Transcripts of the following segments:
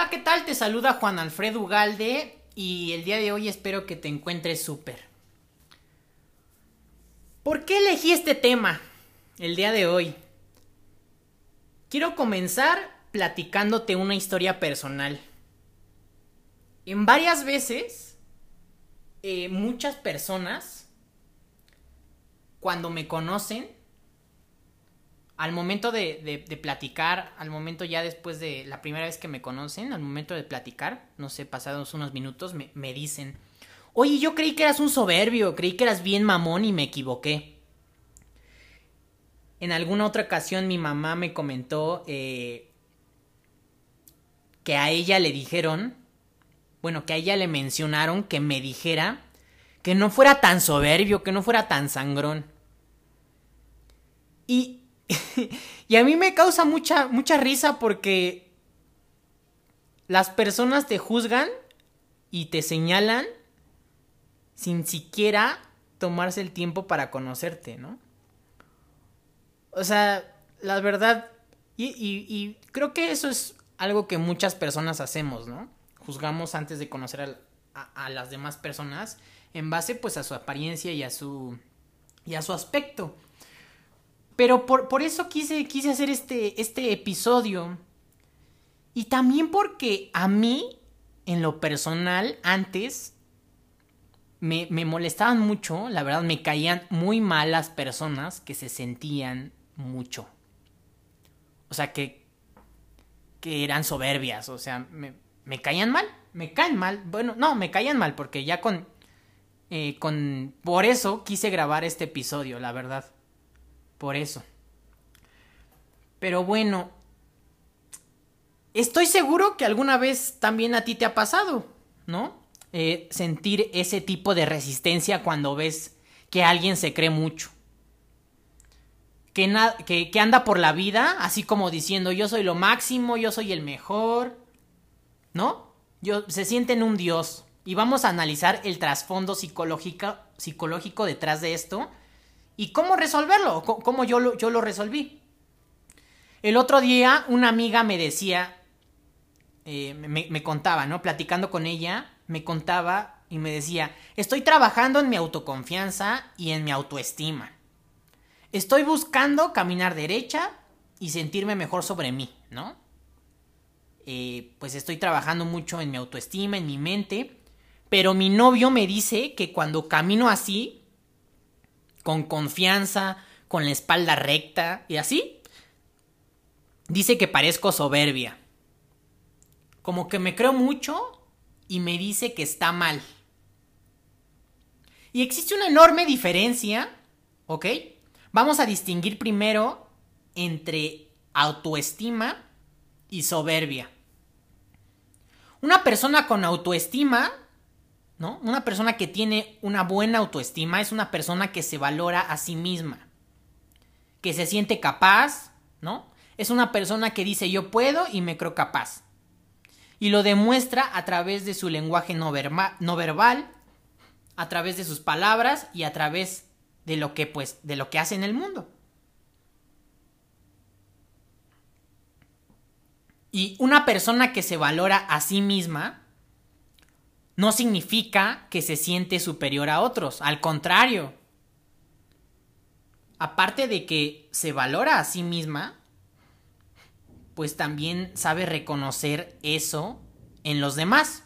Hola, ¿qué tal? Te saluda Juan Alfredo Ugalde y el día de hoy espero que te encuentres súper. ¿Por qué elegí este tema el día de hoy? Quiero comenzar platicándote una historia personal. En varias veces, eh, muchas personas, cuando me conocen, al momento de, platicar, al momento ya después de la primera vez que me conocen, al momento de platicar, no sé, pasados unos minutos, me, me dicen, oye, yo creí que eras un soberbio, creí que eras bien mamón y me equivoqué. En alguna otra ocasión mi mamá me comentó eh, que a ella le dijeron, bueno, que a ella le mencionaron que me dijera que no fuera tan soberbio, que no fuera tan sangrón. Y y a mí me causa mucha, mucha risa porque las personas te juzgan y te señalan sin siquiera tomarse el tiempo para conocerte, ¿no? O sea, la verdad, y, creo que eso es algo que muchas personas hacemos, ¿no? Juzgamos antes de conocer a, a, las demás personas en base pues a su apariencia y a su, y a su aspecto. Pero por, eso quise, quise hacer este, este episodio. Y también porque a mí, en lo personal, antes me, me, molestaban mucho, la verdad me caían muy mal las personas que se sentían mucho. O sea, que, que eran soberbias, o sea, me, me caían mal, me caen mal. Bueno, no, me caían mal porque ya con... Eh, con... Por eso quise grabar este episodio, la verdad. Por eso. Pero bueno, estoy seguro que alguna vez también a ti te ha pasado, ¿no? Eh, sentir ese tipo de resistencia cuando ves que alguien se cree mucho. Que, que, que, anda por la vida así como diciendo yo soy lo máximo, yo soy el mejor, ¿no? Yo, se sienten un dios. Y vamos a analizar el trasfondo psicológico, psicológico detrás de esto y cómo resolverlo, cómo yo lo, resolví. El otro día una amiga me decía, eh, me, contaba, ¿no? Platicando con ella, me contaba y me decía, estoy trabajando en mi autoconfianza y en mi autoestima. Estoy buscando caminar derecha y sentirme mejor sobre mí, ¿no? Eh, pues estoy trabajando mucho en mi autoestima, en mi mente, pero mi novio me dice que cuando camino así, con confianza, con la espalda recta y así. Dice que parezco soberbia. Como que me creo mucho y me dice que está mal. Y existe una enorme diferencia, ¿ok? Vamos a distinguir primero entre autoestima y soberbia. Una persona con autoestima Una persona que tiene una buena autoestima es una persona que se valora a sí misma, que se siente capaz, ¿no? Es una persona que dice yo puedo y me creo capaz. Y lo demuestra a través de su lenguaje no, no verbal, a través de sus palabras y a través de lo que pues de lo que hace en el mundo. Y una persona que se valora a sí misma no significa que se siente superior a otros, al contrario. Aparte de que se valora a sí misma, pues también sabe reconocer eso en los demás.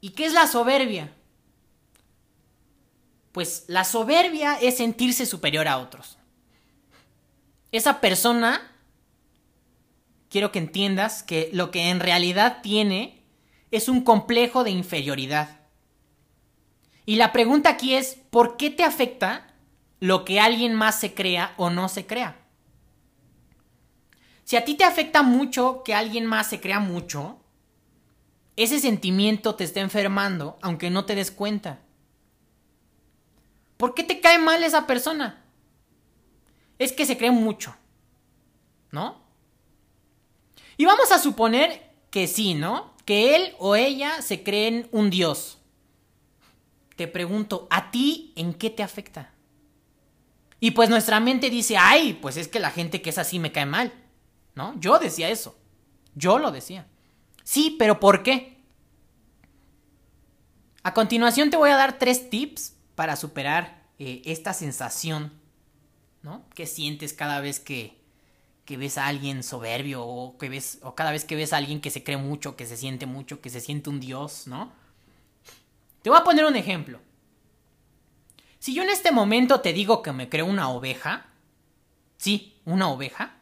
¿Y qué es la soberbia? Pues la soberbia es sentirse superior a otros. Esa persona, quiero que entiendas que lo que en realidad tiene es un complejo de inferioridad. Y la pregunta aquí es, ¿por qué te afecta lo que alguien más se crea o no se crea? Si a ti te afecta mucho que alguien más se crea mucho, ese sentimiento te está enfermando aunque no te des cuenta. ¿Por qué te cae mal esa persona? Es que se cree mucho, ¿no? Y vamos a suponer que sí, ¿no? Que él o ella se creen un dios. Te pregunto, ¿a ti en qué te afecta? Y pues nuestra mente dice, ay, pues es que la gente que es así me cae mal. ¿No? Yo decía eso. Yo lo decía. Sí, pero ¿por qué? A continuación te voy a dar tres tips para superar eh, esta sensación, ¿no? Que sientes cada vez que, que ves a alguien soberbio o que ves o cada vez que ves a alguien que se cree mucho, que se siente mucho, que se siente un dios, ¿no? Te voy a poner un ejemplo. Si yo en este momento te digo que me creo una oveja, sí, una oveja,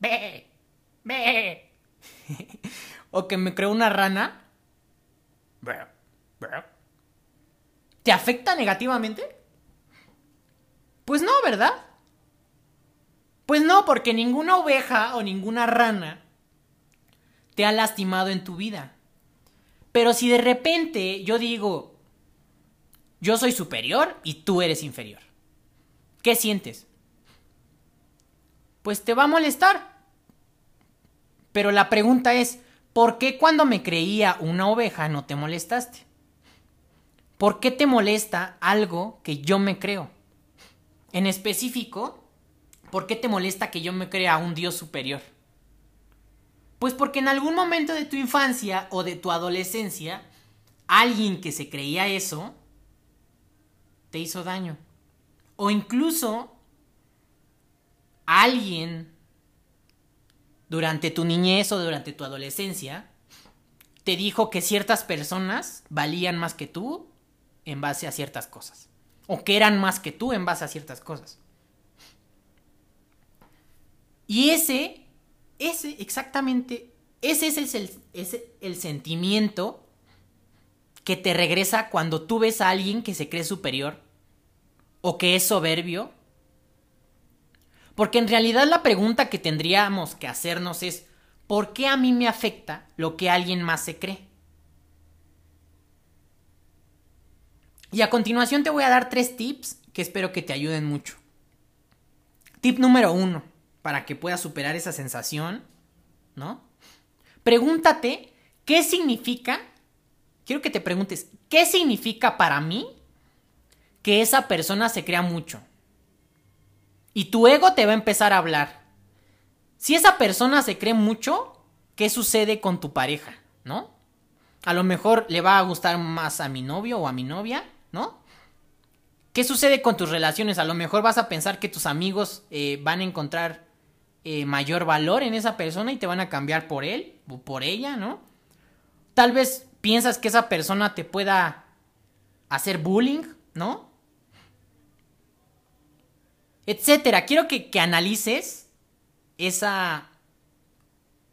ve, ve, o que me creo una rana, ¿te afecta negativamente? Pues no, ¿verdad? Pues no, porque ninguna oveja o ninguna rana te ha lastimado en tu vida. Pero si de repente yo digo, yo soy superior y tú eres inferior. ¿Qué sientes? Pues te va a molestar. Pero la pregunta es, ¿por qué cuando me creía una oveja no te molestaste? ¿Por qué te molesta algo que yo me creo? En específico, ¿por qué te molesta que yo me crea un Dios superior? Pues porque en algún momento de tu infancia o de tu adolescencia, alguien que se creía eso te hizo daño. O incluso alguien durante tu niñez o durante tu adolescencia te dijo que ciertas personas valían más que tú en base a ciertas cosas. O que eran más que tú en base a ciertas cosas. Y ese, ese exactamente, ese es el, el sentimiento que te regresa cuando tú ves a alguien que se cree superior o que es soberbio? Porque en realidad la pregunta que tendríamos que hacernos es, ¿por qué a mí me afecta lo que alguien más se cree? Y a continuación te voy a dar tres tips que espero que te ayuden mucho. Tip número uno, para que puedas superar esa sensación, ¿no? Pregúntate qué significa quiero que te preguntes, ¿qué significa para mí que esa persona se crea mucho? Y tu ego te va a empezar a hablar. Si esa persona se cree mucho, ¿qué sucede con tu pareja? ¿No? A lo mejor le va a gustar más a mi novio o a mi novia, ¿no? ¿Qué sucede con tus relaciones? A lo mejor vas a pensar que tus amigos eh, van a encontrar eh, mayor valor en esa persona y te van a cambiar por él o por ella, ¿no? Tal vez piensas que esa persona te pueda hacer bullying, ¿no? Etcétera. Quiero que, que analices esa,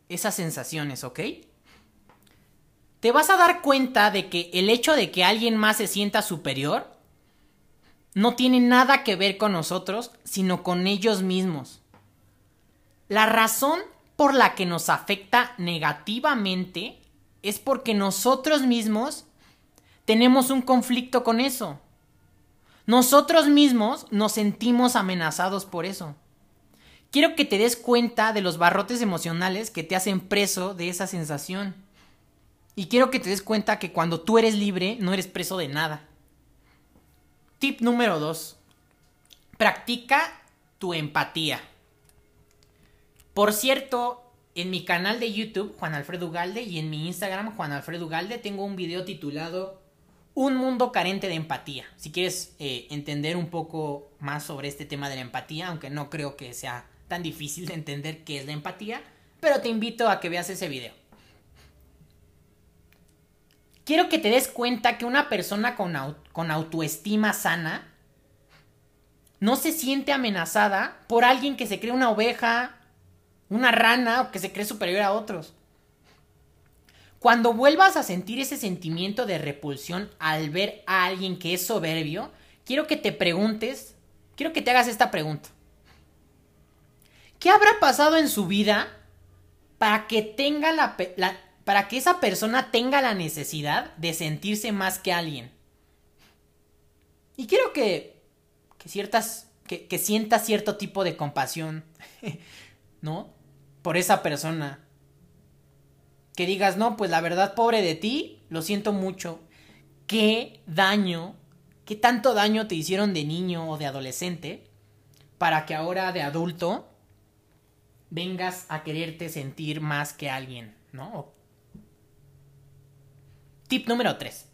esas sensaciones, ¿ok? Te vas a dar cuenta de que el hecho de que alguien más se sienta superior no tiene nada que ver con nosotros, sino con ellos mismos. La razón por la que nos afecta negativamente es porque nosotros mismos tenemos un conflicto con eso. Nosotros mismos nos sentimos amenazados por eso. Quiero que te des cuenta de los barrotes emocionales que te hacen preso de esa sensación. Y quiero que te des cuenta que cuando tú eres libre no eres preso de nada. Tip número 2. Practica tu empatía. Por cierto, en mi canal de YouTube, Juan Alfredo Ugalde, y en mi Instagram, Juan Alfredo Ugalde, tengo un video titulado Un mundo carente de empatía. Si quieres eh, entender un poco más sobre este tema de la empatía, aunque no creo que sea tan difícil de entender qué es la empatía, pero te invito a que veas ese video. Quiero que te des cuenta que una persona con, con autoestima sana no se siente amenazada por alguien que se cree una oveja, una rana o que se cree superior a otros. Cuando vuelvas a sentir ese sentimiento de repulsión al ver a alguien que es soberbio, quiero que te preguntes, quiero que te hagas esta pregunta. ¿Qué habrá pasado en su vida para que tenga la, para que esa persona tenga la necesidad de sentirse más que alguien? Y quiero que que ciertas que, que sienta cierto tipo de compasión, ¿no? Por esa persona. Que digas, no, pues la verdad, pobre de ti, lo siento mucho. ¿Qué daño, qué tanto daño te hicieron de niño o de adolescente para que ahora de adulto vengas a quererte sentir más que alguien, ¿no? Tip número 3.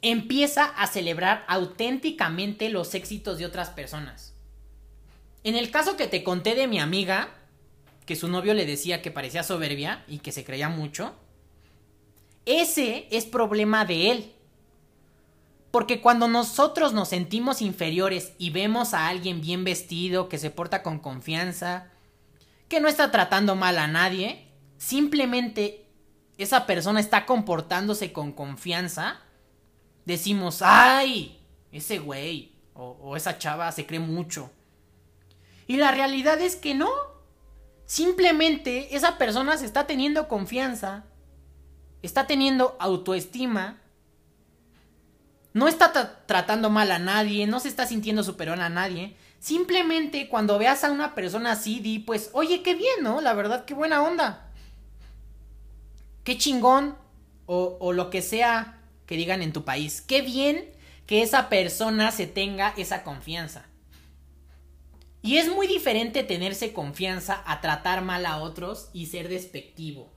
Empieza a celebrar auténticamente los éxitos de otras personas. En el caso que te conté de mi amiga, que su novio le decía que parecía soberbia y que se creía mucho, ese es problema de él. Porque cuando nosotros nos sentimos inferiores y vemos a alguien bien vestido, que se porta con confianza, que no está tratando mal a nadie, simplemente esa persona está comportándose con confianza, decimos, ay, ese güey o, esa chava se cree mucho. Y la realidad es que no. Simplemente esa persona se está teniendo confianza, está teniendo autoestima, no está tratando mal a nadie, no se está sintiendo superior a nadie. Simplemente cuando veas a una persona así, di pues, oye, qué bien, ¿no? La verdad, qué buena onda. Qué chingón. O, o lo que sea que digan en tu país. Qué bien que esa persona se tenga esa confianza. Y es muy diferente tenerse confianza a tratar mal a otros y ser despectivo.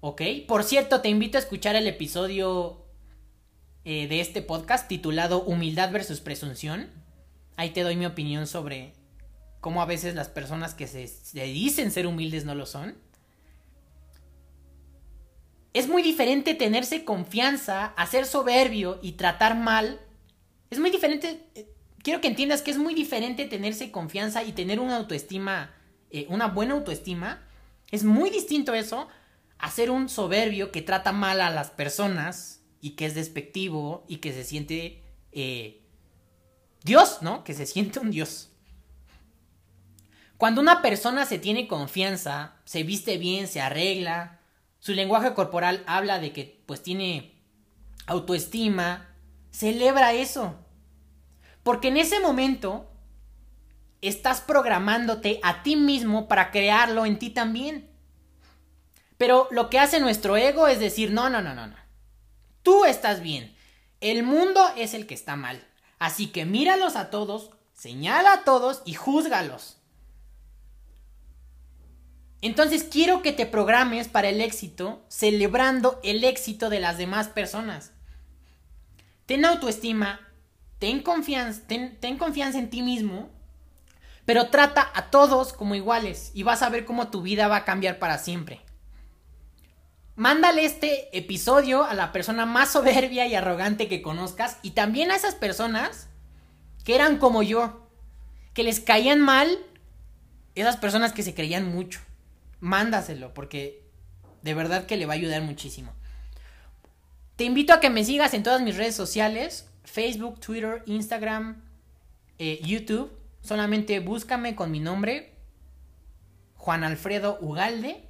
¿Ok? Por cierto, te invito a escuchar el episodio eh, de este podcast titulado Humildad versus Presunción. Ahí te doy mi opinión sobre cómo a veces las personas que se, dicen ser humildes no lo son. Es muy diferente tenerse confianza, hacer soberbio y tratar mal. Es muy diferente. Quiero que entiendas que es muy diferente tenerse confianza y tener una autoestima, eh, una buena autoestima. Es muy distinto eso a ser un soberbio que trata mal a las personas y que es despectivo y que se siente eh, Dios, ¿no? Que se siente un Dios. Cuando una persona se tiene confianza, se viste bien, se arregla, su lenguaje corporal habla de que pues tiene autoestima, celebra eso. Porque en ese momento estás programándote a ti mismo para crearlo en ti también. Pero lo que hace nuestro ego es decir, no, no, no, no, no. Tú estás bien. El mundo es el que está mal. Así que míralos a todos, señala a todos y júzgalos. Entonces quiero que te programes para el éxito celebrando el éxito de las demás personas. Ten autoestima, ten confianza, ten, ten, confianza en ti mismo, pero trata a todos como iguales y vas a ver cómo tu vida va a cambiar para siempre. Mándale este episodio a la persona más soberbia y arrogante que conozcas y también a esas personas que eran como yo, que les caían mal esas personas que se creían mucho. Mándaselo porque de verdad que le va a ayudar muchísimo. Te invito a que me sigas en todas mis redes sociales, Facebook, Twitter, Instagram, eh, YouTube. Solamente búscame con mi nombre, Juan Alfredo Ugalde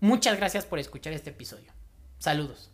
Muchas gracias por escuchar este episodio. Saludos.